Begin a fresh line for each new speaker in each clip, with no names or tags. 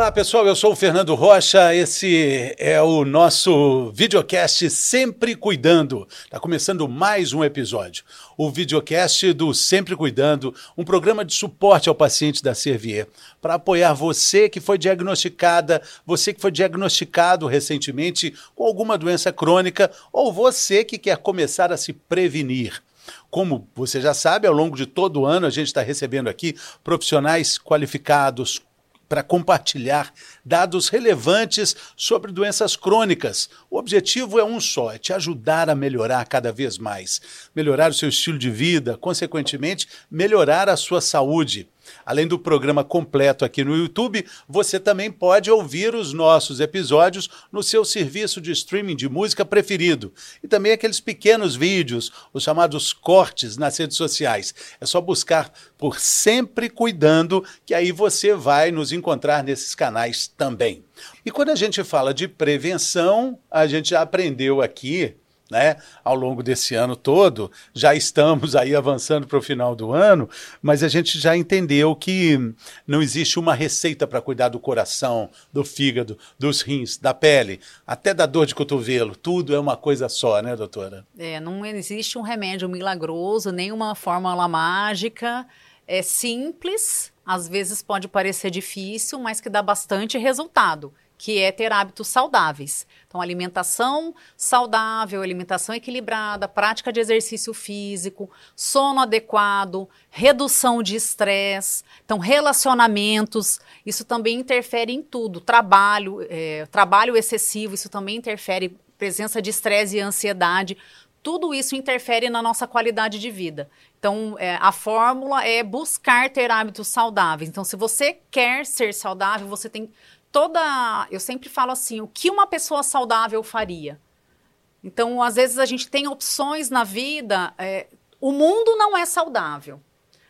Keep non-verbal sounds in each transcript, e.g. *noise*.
Olá pessoal, eu sou o Fernando Rocha. Esse é o nosso videocast Sempre Cuidando. Está começando mais um episódio. O videocast do Sempre Cuidando, um programa de suporte ao paciente da Servier, para apoiar você que foi diagnosticada, você que foi diagnosticado recentemente com alguma doença crônica ou você que quer começar a se prevenir. Como você já sabe, ao longo de todo o ano a gente está recebendo aqui profissionais qualificados, para compartilhar dados relevantes sobre doenças crônicas. O objetivo é um só: é te ajudar a melhorar cada vez mais, melhorar o seu estilo de vida, consequentemente, melhorar a sua saúde. Além do programa completo aqui no YouTube, você também pode ouvir os nossos episódios no seu serviço de streaming de música preferido. E também aqueles pequenos vídeos, os chamados cortes nas redes sociais. É só buscar por Sempre Cuidando, que aí você vai nos encontrar nesses canais também. E quando a gente fala de prevenção, a gente já aprendeu aqui né, ao longo desse ano todo. Já estamos aí avançando para o final do ano, mas a gente já entendeu que não existe uma receita para cuidar do coração, do fígado, dos rins, da pele, até da dor de cotovelo. Tudo é uma coisa só, né, doutora?
É, não existe um remédio milagroso, nem uma fórmula mágica. É simples, às vezes pode parecer difícil, mas que dá bastante resultado que é ter hábitos saudáveis. Então, alimentação saudável, alimentação equilibrada, prática de exercício físico, sono adequado, redução de estresse, então relacionamentos, isso também interfere em tudo. Trabalho, é, trabalho excessivo, isso também interfere, presença de estresse e ansiedade. Tudo isso interfere na nossa qualidade de vida. Então, é, a fórmula é buscar ter hábitos saudáveis. Então, se você quer ser saudável, você tem toda. Eu sempre falo assim: o que uma pessoa saudável faria? Então, às vezes, a gente tem opções na vida. É, o mundo não é saudável.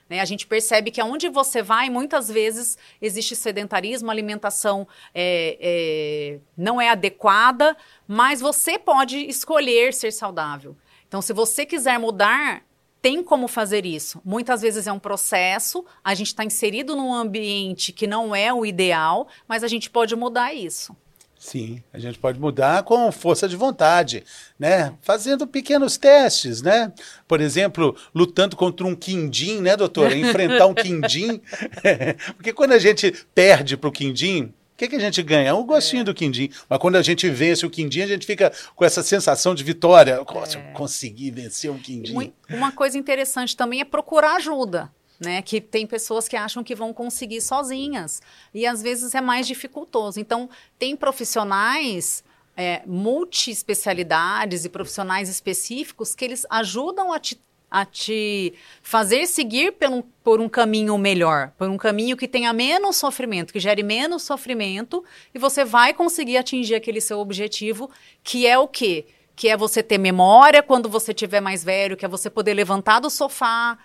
Né? A gente percebe que aonde você vai, muitas vezes existe sedentarismo, alimentação é, é, não é adequada, mas você pode escolher ser saudável. Então, se você quiser mudar, tem como fazer isso. Muitas vezes é um processo, a gente está inserido num ambiente que não é o ideal, mas a gente pode mudar isso.
Sim, a gente pode mudar com força de vontade, né? Fazendo pequenos testes, né? Por exemplo, lutando contra um quindim, né, doutora? Enfrentar um quindim. *laughs* Porque quando a gente perde para o quindim, que, que a gente ganha? Um gostinho é. do quindim. Mas quando a gente vence o quindim, a gente fica com essa sensação de vitória. Nossa, é. eu consegui vencer um quindim.
Uma coisa interessante também é procurar ajuda. Né, que tem pessoas que acham que vão conseguir sozinhas e às vezes é mais dificultoso. Então, tem profissionais é, multi-especialidades e profissionais específicos que eles ajudam a te a te fazer seguir por um, por um caminho melhor, por um caminho que tenha menos sofrimento, que gere menos sofrimento, e você vai conseguir atingir aquele seu objetivo, que é o quê? Que é você ter memória quando você tiver mais velho, que é você poder levantar do sofá,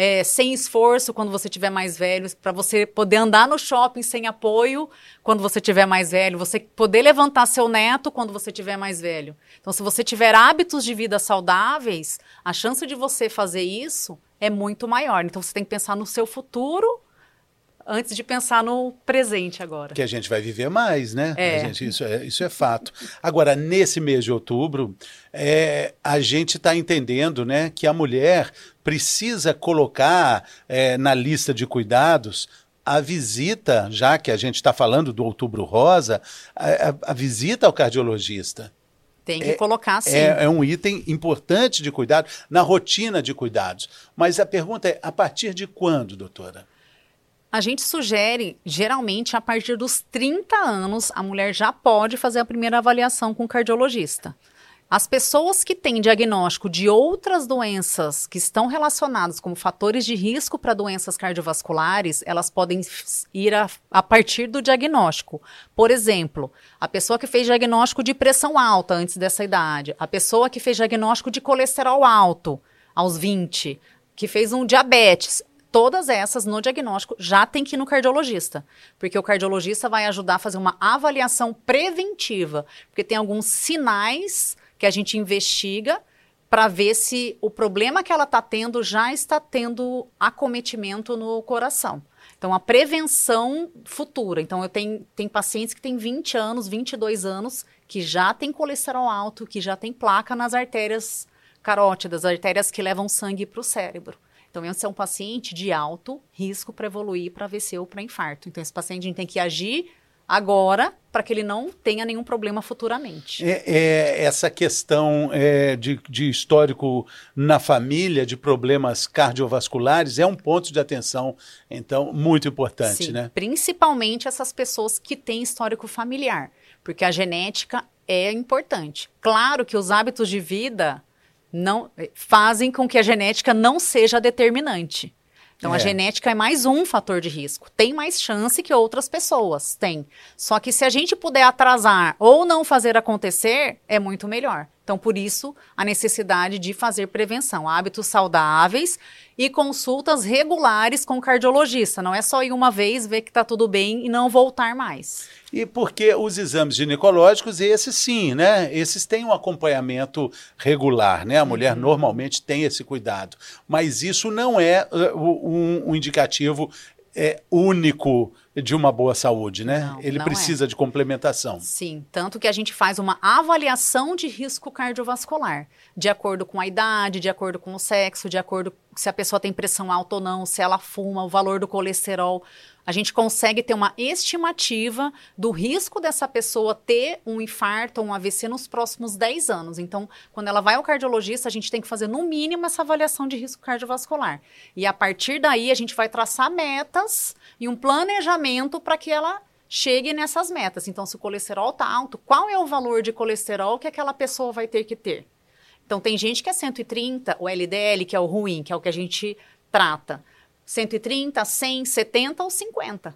é, sem esforço quando você tiver mais velho, para você poder andar no shopping sem apoio quando você tiver mais velho, você poder levantar seu neto quando você tiver mais velho. Então, se você tiver hábitos de vida saudáveis, a chance de você fazer isso é muito maior. Então, você tem que pensar no seu futuro antes de pensar no presente agora.
Que a gente vai viver mais, né? É. Gente, isso, é, isso é fato. Agora, nesse mês de outubro, é, a gente está entendendo né, que a mulher precisa colocar é, na lista de cuidados a visita, já que a gente está falando do outubro rosa, a, a, a visita ao cardiologista.
Tem que é, colocar sim.
É, é, um item importante de cuidado, na rotina de cuidados. Mas a pergunta é: a partir de quando, doutora?
A gente sugere, geralmente, a partir dos 30 anos, a mulher já pode fazer a primeira avaliação com o cardiologista. As pessoas que têm diagnóstico de outras doenças que estão relacionadas como fatores de risco para doenças cardiovasculares, elas podem ir a, a, partir do diagnóstico. Por exemplo, a pessoa que fez diagnóstico de pressão alta antes dessa idade, a pessoa que fez diagnóstico de colesterol alto aos 20, que fez um diabetes, todas essas no diagnóstico já tem que ir no cardiologista, porque o cardiologista vai ajudar a fazer uma avaliação preventiva, porque tem alguns sinais que a gente investiga para ver se o problema que ela está tendo já está tendo acometimento no coração. Então, a prevenção futura. Então, eu tenho, tenho pacientes que têm 20 anos, 22 anos, que já tem colesterol alto, que já tem placa nas artérias carótidas, artérias que levam sangue para o cérebro. Então, esse é um paciente de alto risco para evoluir para AVC ou para infarto. Então, esse paciente a gente tem que agir agora para que ele não tenha nenhum problema futuramente.
É, é essa questão é, de, de, histórico na família, de problemas cardiovasculares, é um ponto de atenção, então, muito importante,
Sim,
né?
Principalmente essas pessoas que têm histórico familiar, porque a genética é importante. Claro que os hábitos de vida não fazem com que a genética não seja determinante. Então, é. a genética é mais um fator de risco. Tem mais chance que outras pessoas, tem. Só que se a gente puder atrasar ou não fazer acontecer, é muito melhor. Então, por isso, a necessidade de fazer prevenção, hábitos saudáveis e consultas regulares com o cardiologista. Não é só ir uma vez, ver que está tudo bem e não voltar mais.
E porque os exames ginecológicos, esses sim, né? Esses têm um acompanhamento regular, né? A mulher uhum. normalmente tem esse cuidado. Mas isso não é uh, um, um indicativo é, único de uma boa saúde, né? Não, Ele não precisa é. de complementação.
Sim, tanto que a gente faz uma avaliação de risco cardiovascular, de acordo com a idade, de acordo com o sexo, de acordo se a pessoa tem pressão alta ou não, se ela fuma, o valor do colesterol. A gente consegue ter uma estimativa do risco dessa pessoa ter um infarto ou um AVC nos próximos 10 anos. Então, quando ela vai ao cardiologista, a gente tem que fazer no mínimo essa avaliação de risco cardiovascular. E a partir daí, a gente vai traçar metas e um planejamento para que ela chegue nessas metas. Então, se o colesterol está alto, qual é o valor de colesterol que aquela pessoa vai ter que ter? Então, tem gente que é 130, o LDL, que é o ruim, que é o que a gente trata. 130, 100, 70 ou 50.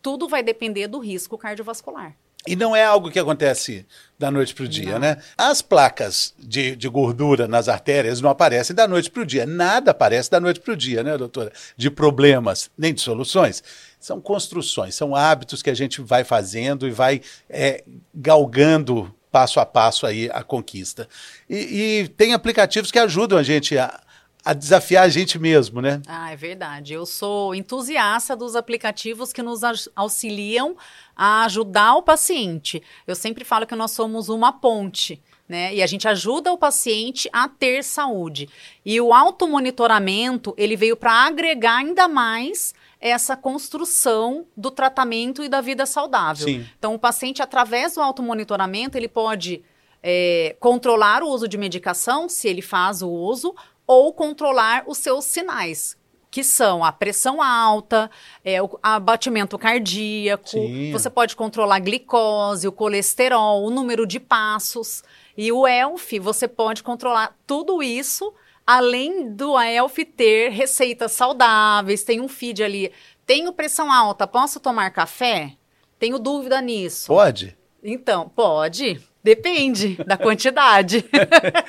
Tudo vai depender do risco cardiovascular.
E não é algo que acontece da noite para o dia, não. né? As placas de, de, gordura nas artérias não aparecem da noite para o dia. Nada aparece da noite para o dia, né, doutora? De problemas, nem de soluções. São construções, são hábitos que a gente vai fazendo e vai é, galgando passo a passo aí a conquista. E, e, tem aplicativos que ajudam a gente a, a desafiar a gente mesmo, né?
Ah, é verdade. Eu sou entusiasta dos aplicativos que nos auxiliam a ajudar o paciente. Eu sempre falo que nós somos uma ponte. Né? E a gente ajuda o paciente a ter saúde. E o automonitoramento, ele veio para agregar ainda mais essa construção do tratamento e da vida saudável. Sim. Então, o paciente, através do automonitoramento, ele pode é, controlar o uso de medicação, se ele faz o uso, ou controlar os seus sinais, que são a pressão alta, é, o abatimento cardíaco, Sim. você pode controlar a glicose, o colesterol, o número de passos. E o ELF, você pode controlar tudo isso além do Elf ter receitas saudáveis, tem um feed ali. Tenho pressão alta, posso tomar café? Tenho dúvida nisso.
Pode?
Então, pode. Depende da quantidade.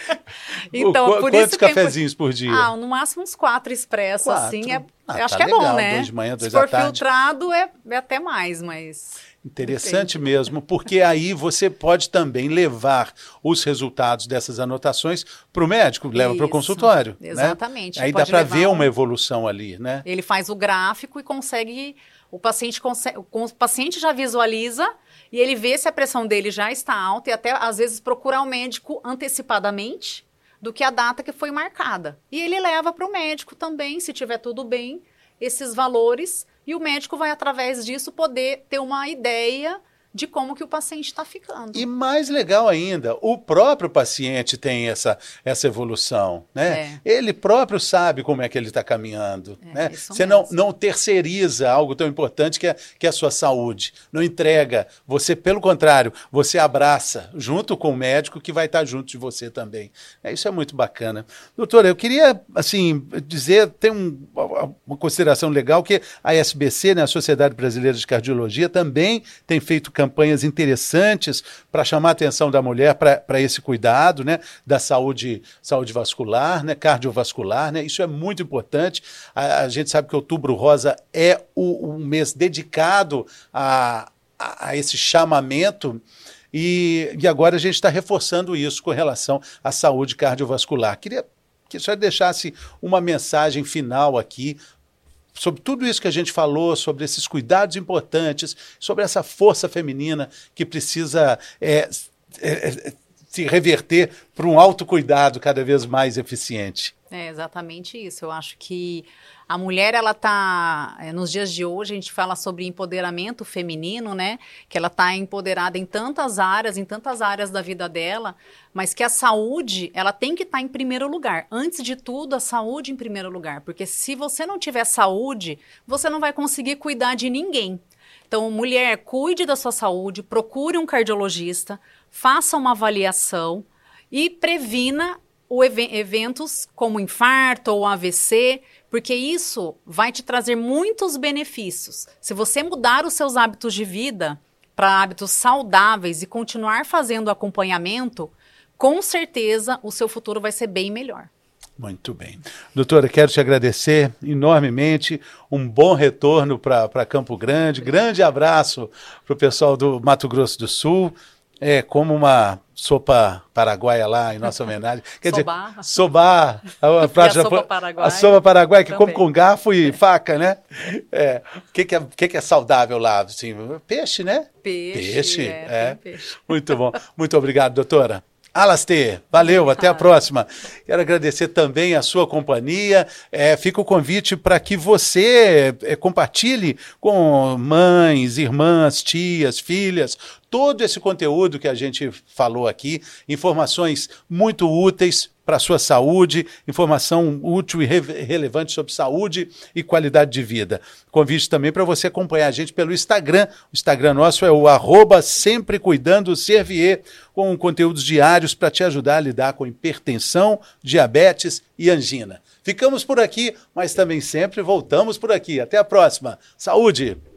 *laughs*
então, Qu por quantos isso cafezinhos por dia?
Ah, no máximo uns quatro expressos, assim. É, ah, eu acho tá que é bom, né?
Dois de manhã, dois
Se for filtrado, é, é até mais, mas.
Interessante Depende. mesmo, porque aí você pode também levar os resultados dessas anotações para o médico, leva para o consultório.
Né? Exatamente.
Né? Aí dá para ver um... uma evolução ali, né?
Ele faz o gráfico e consegue. O paciente, consegue, o paciente já visualiza e ele vê se a pressão dele já está alta e até às vezes procurar o médico antecipadamente do que a data que foi marcada. E ele leva para o médico também, se tiver tudo bem, esses valores e o médico vai, através disso, poder ter uma ideia de como que o paciente está ficando.
E mais legal ainda, o próprio paciente tem essa, essa evolução, né? É. Ele próprio sabe como é que ele está caminhando, é, né? Você não, não terceiriza algo tão importante que é, que é a sua saúde, não entrega, você, pelo contrário, você abraça junto com o médico que vai estar junto de você também. É, isso é muito bacana. Doutora, eu queria, assim, dizer, tem um, uma consideração legal que a SBC, né, a Sociedade Brasileira de Cardiologia, também tem feito campanha campanhas interessantes para chamar a atenção da mulher para esse cuidado, né, da saúde, saúde vascular, né, cardiovascular, né, isso é muito importante. A, a gente sabe que Outubro Rosa é o, mês dedicado a, a, a esse chamamento e, e agora a gente está reforçando isso com relação à saúde cardiovascular. Queria que senhor deixasse uma mensagem final aqui sobre tudo isso que a gente falou, sobre esses cuidados importantes, sobre essa força feminina que precisa é, é, é se reverter para um autocuidado cada vez mais eficiente.
É exatamente isso. Eu acho que a mulher, ela tá, é, nos dias de hoje, a gente fala sobre empoderamento feminino, né? Que ela tá empoderada em tantas áreas, em tantas áreas da vida dela, mas que a saúde, ela tem que estar tá em primeiro lugar. Antes de tudo, a saúde em primeiro lugar. Porque se você não tiver saúde, você não vai conseguir cuidar de ninguém. Então, mulher, cuide da sua saúde, procure um cardiologista, faça uma avaliação e previna eventos como infarto ou AVC, porque isso vai te trazer muitos benefícios. Se você mudar os seus hábitos de vida para hábitos saudáveis e continuar fazendo acompanhamento, com certeza o seu futuro vai ser bem melhor.
Muito bem. Doutora, quero te agradecer enormemente. Um bom retorno para Campo Grande. Grande abraço para o pessoal do Mato Grosso do Sul. É como uma sopa paraguaia lá em nossa homenagem. *laughs* Quer
sobar.
dizer, sobar. A, *laughs* a,
a sopa paraguaia.
A sopa paraguaia que come com garfo e faca, né? É. O que, que, é, que, que é saudável lá? Assim, peixe, né?
Peixe.
Peixe, é. é. Peixe. Muito bom. Muito obrigado, doutora. Alastê, valeu, até a próxima. Quero agradecer também a sua companhia. É, fica o convite para que você é, compartilhe com mães, irmãs, tias, filhas, todo esse conteúdo que a gente falou aqui, informações muito úteis para a sua saúde, informação útil e re relevante sobre saúde e qualidade de vida. Convite também para você acompanhar a gente pelo Instagram. O Instagram nosso é o arroba sempre cuidando Servier, com conteúdos diários para te ajudar a lidar com hipertensão, diabetes e angina. Ficamos por aqui, mas também sempre voltamos por aqui. Até a próxima. Saúde!